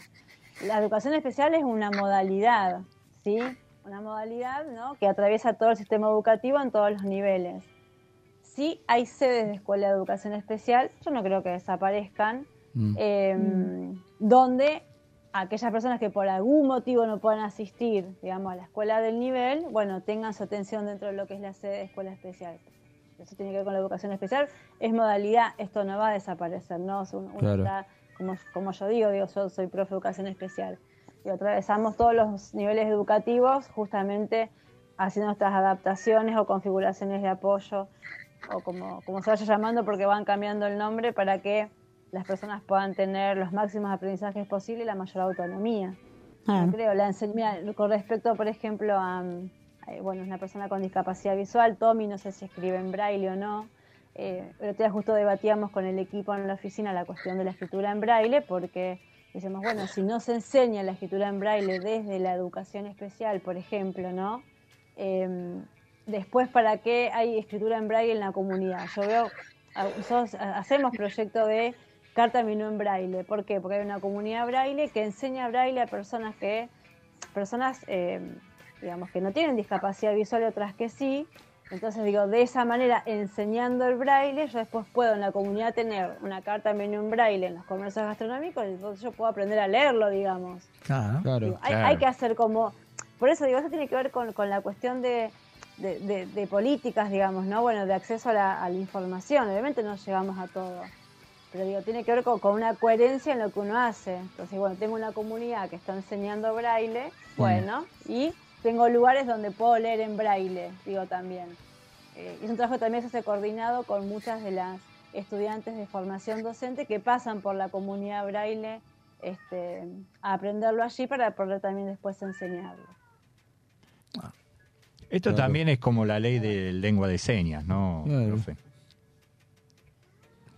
La educación especial es una modalidad, ¿sí? Una modalidad ¿no? que atraviesa todo el sistema educativo en todos los niveles. Sí hay sedes de escuela de educación especial, yo no creo que desaparezcan, Mm. eh, donde aquellas personas que por algún motivo no puedan asistir, digamos, a la escuela del nivel, bueno, tengan su atención dentro de lo que es la sede de escuela especial. Eso tiene que ver con la educación especial. Es modalidad, esto no va a desaparecer, ¿no? Uno, uno Claro. está, como, como yo digo, digo, yo soy profe de educación especial. Y atravesamos todos los niveles educativos justamente haciendo nuestras adaptaciones o configuraciones de apoyo, o como, como se vaya llamando, porque van cambiando el nombre para que las personas puedan tener los máximos aprendizajes posibles y la mayor autonomía. Ah. Yo creo, la ense- mira, con respecto, por ejemplo, a, eh, bueno, una persona con discapacidad visual, Tommy, no sé si escribe en braille o no. Eh, día justo debatíamos con el equipo en la oficina la cuestión de la escritura en braille, porque decimos, bueno, si no se enseña la escritura en braille desde la educación especial, por ejemplo, ¿no? Eh, después, ¿para qué hay escritura en braille en la comunidad? Yo veo, nosotros ha- hacemos proyecto de carta menú en braille. ¿Por qué? Porque hay una comunidad braille que enseña braille a personas que, personas, eh, digamos, que no tienen discapacidad visual otras que sí. Entonces digo, de esa manera, enseñando el braille, yo después puedo en la comunidad tener una carta menú en braille en los comercios gastronómicos, y entonces yo puedo aprender a leerlo, digamos. Claro. Claro. Digo, hay, Claro. hay que hacer como... Por eso digo, eso tiene que ver con, con la cuestión de, de, de- de políticas, digamos, ¿no? Bueno, de acceso a la, a la información. Obviamente no llegamos a todo. Pero digo, tiene que ver con, con una coherencia en lo que uno hace. Entonces, bueno, tengo una comunidad que está enseñando braille, bueno, y tengo lugares donde puedo leer en braille, digo también. Eh, y es un trabajo que también se hace coordinado con muchas de las estudiantes de formación docente que pasan por la comunidad braille este, a aprenderlo allí para poder también después enseñarlo. Esto Claro. también es como la ley de lengua de señas, ¿no, Claro. profe?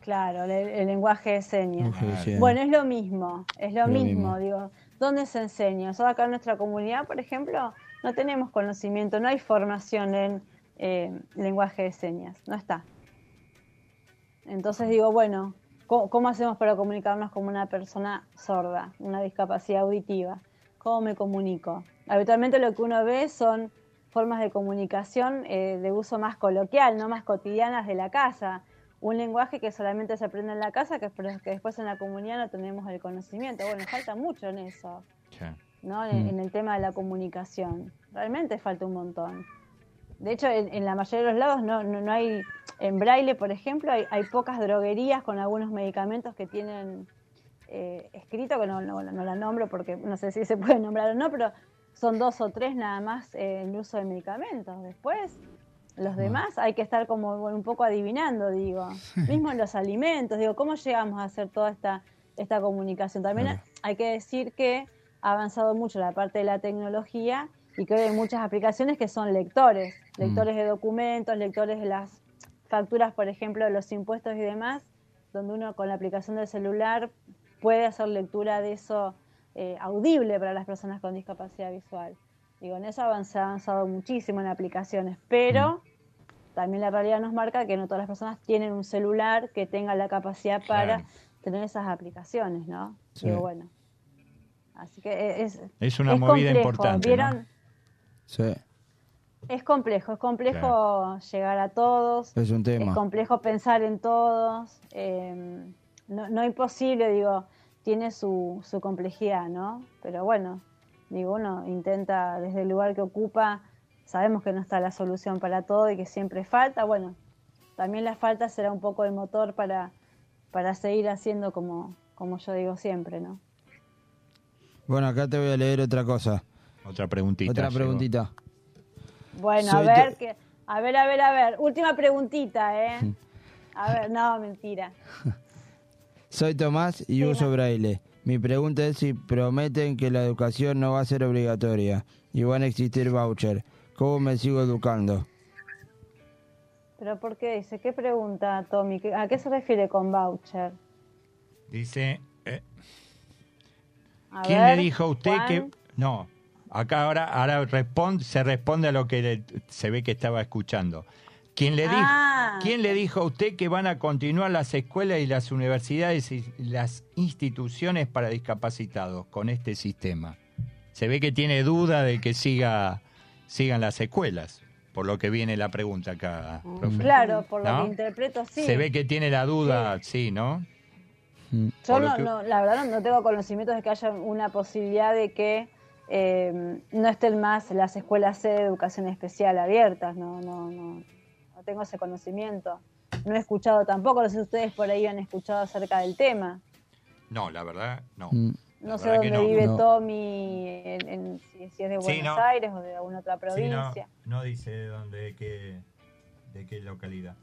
Claro, el, el lenguaje de señas. Bueno, es lo mismo, es lo Lo mismo, mismo. digo. ¿Dónde se enseña? Nosotros acá en nuestra comunidad, por ejemplo, no tenemos conocimiento, no hay formación en eh, lenguaje de señas, no está. Entonces digo, bueno, ¿cómo, cómo hacemos para comunicarnos como una persona sorda, una discapacidad auditiva? ¿Cómo me comunico? Habitualmente lo que uno ve son formas de comunicación eh, de uso más coloquial, no más cotidianas de la casa. Un lenguaje que solamente se aprende en la casa, que, que después en la comunidad no tenemos el conocimiento. Bueno, falta mucho en eso. ¿No? En, Mm. en el tema de la comunicación. Realmente falta un montón. De hecho, en, en la mayoría de los lados no, no, no hay, en braille, por ejemplo, hay, hay pocas droguerías con algunos medicamentos que tienen eh, escrito, que no, no, no la nombro porque no sé si se puede nombrar o no, pero son dos o tres nada más eh, el uso de medicamentos. Después, Los demás hay que estar como bueno, un poco adivinando, digo. Mismo en los alimentos, digo, ¿cómo llegamos a hacer toda esta, esta comunicación? También hay que decir que ha avanzado mucho la parte de la tecnología y que hoy hay muchas aplicaciones que son lectores, lectores de documentos, lectores de las facturas, por ejemplo, de los impuestos y demás, donde uno con la aplicación del celular puede hacer lectura de eso eh, audible para las personas con discapacidad visual. Digo, en eso se ha avanzado muchísimo en aplicaciones, pero también la realidad nos marca que no todas las personas tienen un celular que tenga la capacidad para Claro. tener esas aplicaciones, ¿no? Sí. Digo, bueno. Así que es, Es una movida complejo, importante, ¿vieron? ¿no? Sí, Es complejo, es complejo llegar a todos, es un tema. es complejo pensar en todos, eh, no, no imposible, digo, tiene su, su complejidad, ¿no? Pero bueno, digo, uno intenta desde el lugar que ocupa, sabemos que no está la solución para todo y que siempre falta, bueno, también la falta será un poco el motor para, para seguir haciendo como, como yo digo siempre, ¿no? Bueno, acá te voy a leer otra cosa. Otra preguntita. Otra llegó. preguntita. Bueno, Soy a ver, que, a ver, a ver, a ver, última preguntita, ¿eh? A ver, no, mentira. Soy Tomás y uso braille. Mi pregunta es si prometen que la educación no va a ser obligatoria y van a existir voucher. ¿Cómo me sigo educando? ¿Pero por qué dice? ¿Qué pregunta, Tommy? ¿Qué- ¿A qué se refiere con voucher? Dice, A ¿quién ver, le dijo a usted Juan. que... No, acá ahora, ahora responde, se responde a lo que le- se ve que estaba escuchando. ¿Quién le, dijo, Ah. ¿Quién le dijo a usted que van a continuar las escuelas y las universidades y las instituciones para discapacitados con este sistema? Se ve que tiene duda de que siga, sigan las escuelas, por lo que viene la pregunta acá, profe. Claro, por lo ¿No? que interpreto, sí. Se ve que tiene la duda, sí, ¿no? Yo por lo no, que- no, la verdad no, tengo conocimientos de que haya una posibilidad de que eh, no estén más las escuelas de educación especial abiertas. No, no, no, no tengo ese conocimiento. No he escuchado tampoco, no sé si ustedes por ahí han escuchado acerca del tema. No, la verdad, no. Mm, No sé dónde no. vive No. Tommy, en- en- si, es de Sí, Buenos no. Aires o de alguna otra Sí, provincia. no, no dice de dónde, de qué, de qué localidad.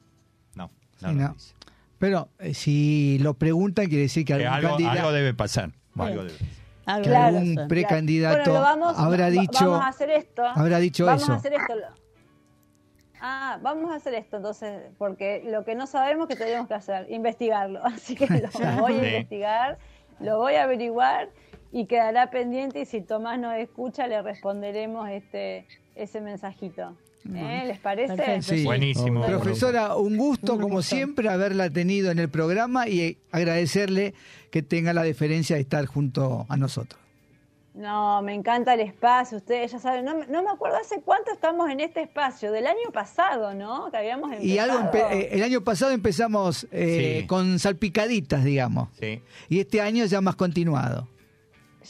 No, no Sí, dice. Pero eh, si lo preguntan, quiere decir que algún algo, candidato, algo debe pasar. algo debe pasar. Que algún. Claro. precandidato Bueno, lo vamos, habrá dicho, Vamos a hacer esto. habrá dicho vamos eso. a hacer esto. Ah, vamos a hacer esto entonces, porque lo que no sabemos que tenemos que hacer, investigarlo. Así que lo voy a investigar, lo voy a averiguar y quedará pendiente y si Tomás nos escucha le responderemos este ese mensajito. ¿Eh? ¿Les parece? Sí. Buenísimo. Profesora, un gusto Un como gusto. siempre haberla tenido en el programa y eh, agradecerle que tenga la deferencia de estar junto a nosotros. No, me encanta el espacio, ustedes ya saben, no, me- no me acuerdo hace cuánto estamos en este espacio, del año pasado, ¿no? Que habíamos empezado. Y algo empe- eh, el año pasado empezamos eh, Sí. con salpicaditas, digamos, Sí. y este año ya más continuado.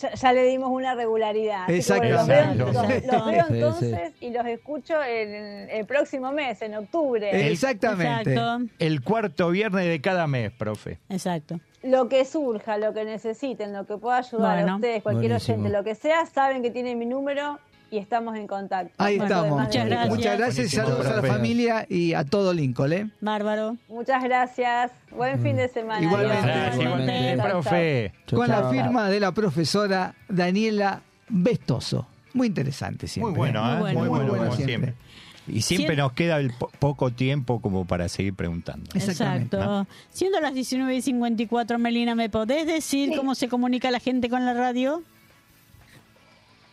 Ya, ya le dimos una regularidad. Exacto. bueno, los, veo, los- los veo Sí, sí. entonces y los escucho en el próximo mes, en octubre. Eh, Exactamente. Exacto. El cuarto viernes de cada mes, profe. Exacto. Lo que surja, lo que necesiten, lo que pueda ayudar Bueno. a ustedes, cualquier Buenísimo. oyente, lo que sea, saben que tienen mi número y estamos en contacto. Ahí estamos. Muchas gracias. Muchas gracias. Saludos a la familia y a todo Lincoln. ¿eh? Bárbaro. Muchas gracias. Buen fin de semana. Igualmente. Gracias, igualmente, Chau, chau. profe. Chau, Con la firma de la profesora Daniela Bestoso. Muy interesante siempre. Muy bueno, ¿eh? Muy bueno. Muy bueno, Muy bueno como siempre. siempre. Y siempre nos queda el po- poco tiempo como para seguir preguntando. Exacto. Siendo las 19 y 54, Melina, ¿me podés decir cómo se comunica la gente con la radio?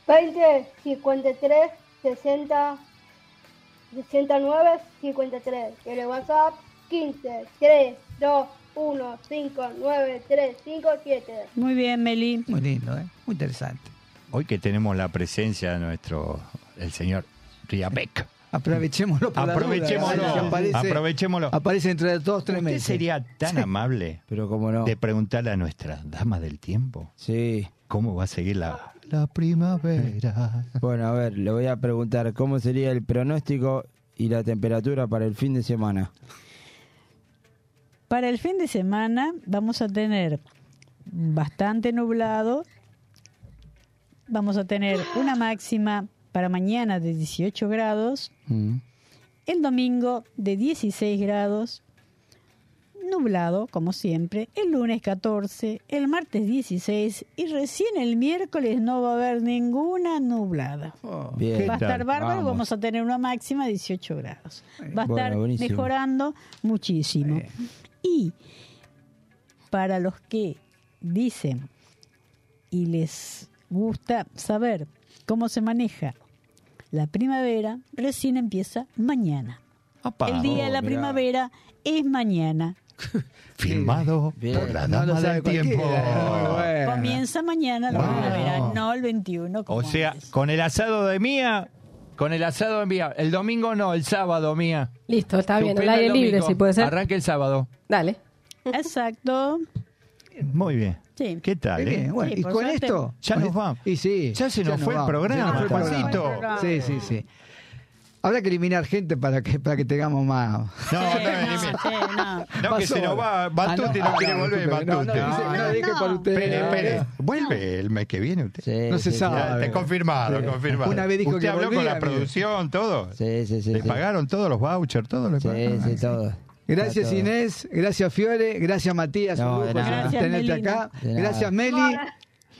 20, 53, 60, 69, 53. Y el WhatsApp 15, 3, 2, 1, 5, 9, 3, 5, 7. Muy bien, Meli. Muy lindo, ¿eh? muy interesante. Hoy que tenemos la presencia de nuestro, el señor Riabeck. Aprovechémoslo por la duda, Aprovechémoslo, ¿verdad? Que aparece, aprovechémoslo. aparece dentro de dos, tres ¿Usted meses. sería tan amable Pero como no. de preguntarle a nuestra dama del tiempo Sí. cómo va a seguir la, la primavera? Bueno, a ver, le voy a preguntar cómo sería el pronóstico y la temperatura para el fin de semana. Para el fin de semana vamos a tener bastante nublado. Vamos a tener una máxima para mañana de 18 grados Mm. El domingo de 16 grados, nublado como siempre. El lunes 14, el martes 16 y recién el miércoles no va a haber ninguna nublada. Bien. Va a estar bárbaro, Vamos. vamos a tener una máxima de 18 grados. Va a Bueno, estar buenísimo. mejorando muchísimo. Y para los que dicen y les gusta saber cómo se maneja la primavera, recién empieza mañana. El día de la mirá. primavera es mañana. Filmado Bien. por la dama del tiempo. bueno. Comienza mañana la Wow. primavera, no el 21. como O sea, antes. con el asado de mía, con el asado de mía. El domingo no, el sábado mía. Listo, está bien. El aire libre, si puede ser. Arranque el sábado. Dale. Exacto. Muy bien. Sí. ¿Qué tal? Eh? bueno, Sí, y con suerte. esto. Ya nos vamos. Y sí. Ya se nos fue el programa, Se nos fue el programa. Sí, sí, sí. Habrá que eliminar gente para que, para que tengamos más. No, Sí, no, no, no. No, que se nos va. Ah, no quiere volver, disculpe, no, no, No, no, dije. Espere, espere. ¿Vuelve el mes que viene usted? Sí, No se sí, sabe. Ya, está confirmado, Sí. confirmado. Una vez dijo ¿Usted que habló con la producción, todo? Sí, sí, sí. ¿Le sí. pagaron todos los vouchers, todo? ¿Le Sí, pagaron? sí, todo. Gracias. Inés, gracias Fiore, gracias Matías, No, un tenerte acá. Gracias Meli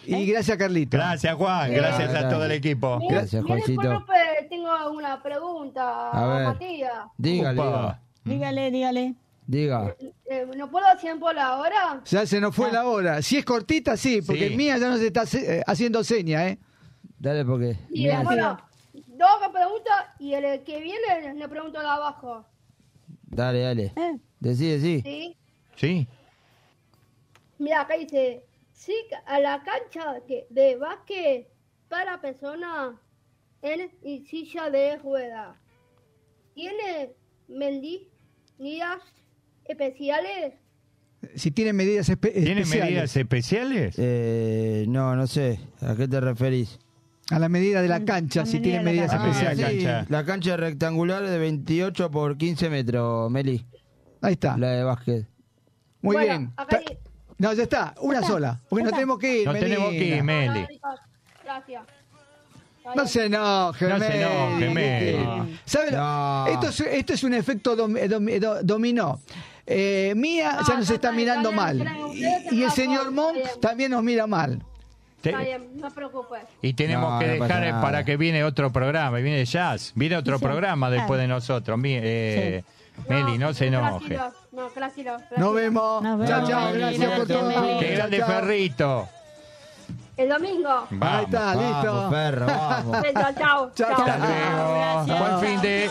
y gracias Carlito. Gracias, Juan. Gracias a todo el equipo. Gracias, Juancito. tengo una pregunta A ver. Matías. Dígale, Upa. Dígale, dígale. diga. Eh, ¿No puedo hacer por la hora? Ya se nos fue la hora. Si es cortita, sí, porque Sí. mía ya no se está eh, haciendo seña, ¿eh? Dale porque. Y bueno, dos que preguntas y el que viene le pregunto de abajo. Dale, dale. Eh, Decí, decí. ¿Sí? Sí. Mira, acá dice, sí, a la cancha que- de básquet para personas en y silla de rueda. ¿Tiene medidas especiales? Si tiene medidas espe- ¿Tiene especiales. medidas especiales? Eh, no, no sé. ¿A qué te referís? A la medida de la cancha, La si tiene de la medidas. Ah, especiales. sí. cancha. La cancha rectangular de 28 por 15 metros, Meli. Ahí está. La de básquet. Muy Bueno, bien. acá No, ya está. Una sola. Porque nos tenemos que ir. Nos tenemos que ir. Meli. Gracias. No se enoje, No se Meli. enoje, Meli. ¿Sabe lo- No. Esto, es, esto es un efecto dom- dom- do- dominó. Eh, Mía No, ya nos no, está está mirando mal. Y, el se señor Monk también nos mira mal. Te- Está bien, no se preocupe. Y tenemos No, que no dejar para que viene otro programa, viene jazz, viene otro Sí. programa después Ah. de nosotros. Mi- eh, Meli, no se enoje. tranquilo, No, tranquilo. Nos vemos. Nos Chao, vemos, chao. Meli. Gracias por todo. Qué Chao, grande chao. Ferrito. El domingo. Ahí Vamos. está, listo. Vamos, perro, vamos. Chao, chao. Chao, chao. chao. Hasta luego. Gracias. Buen fin de.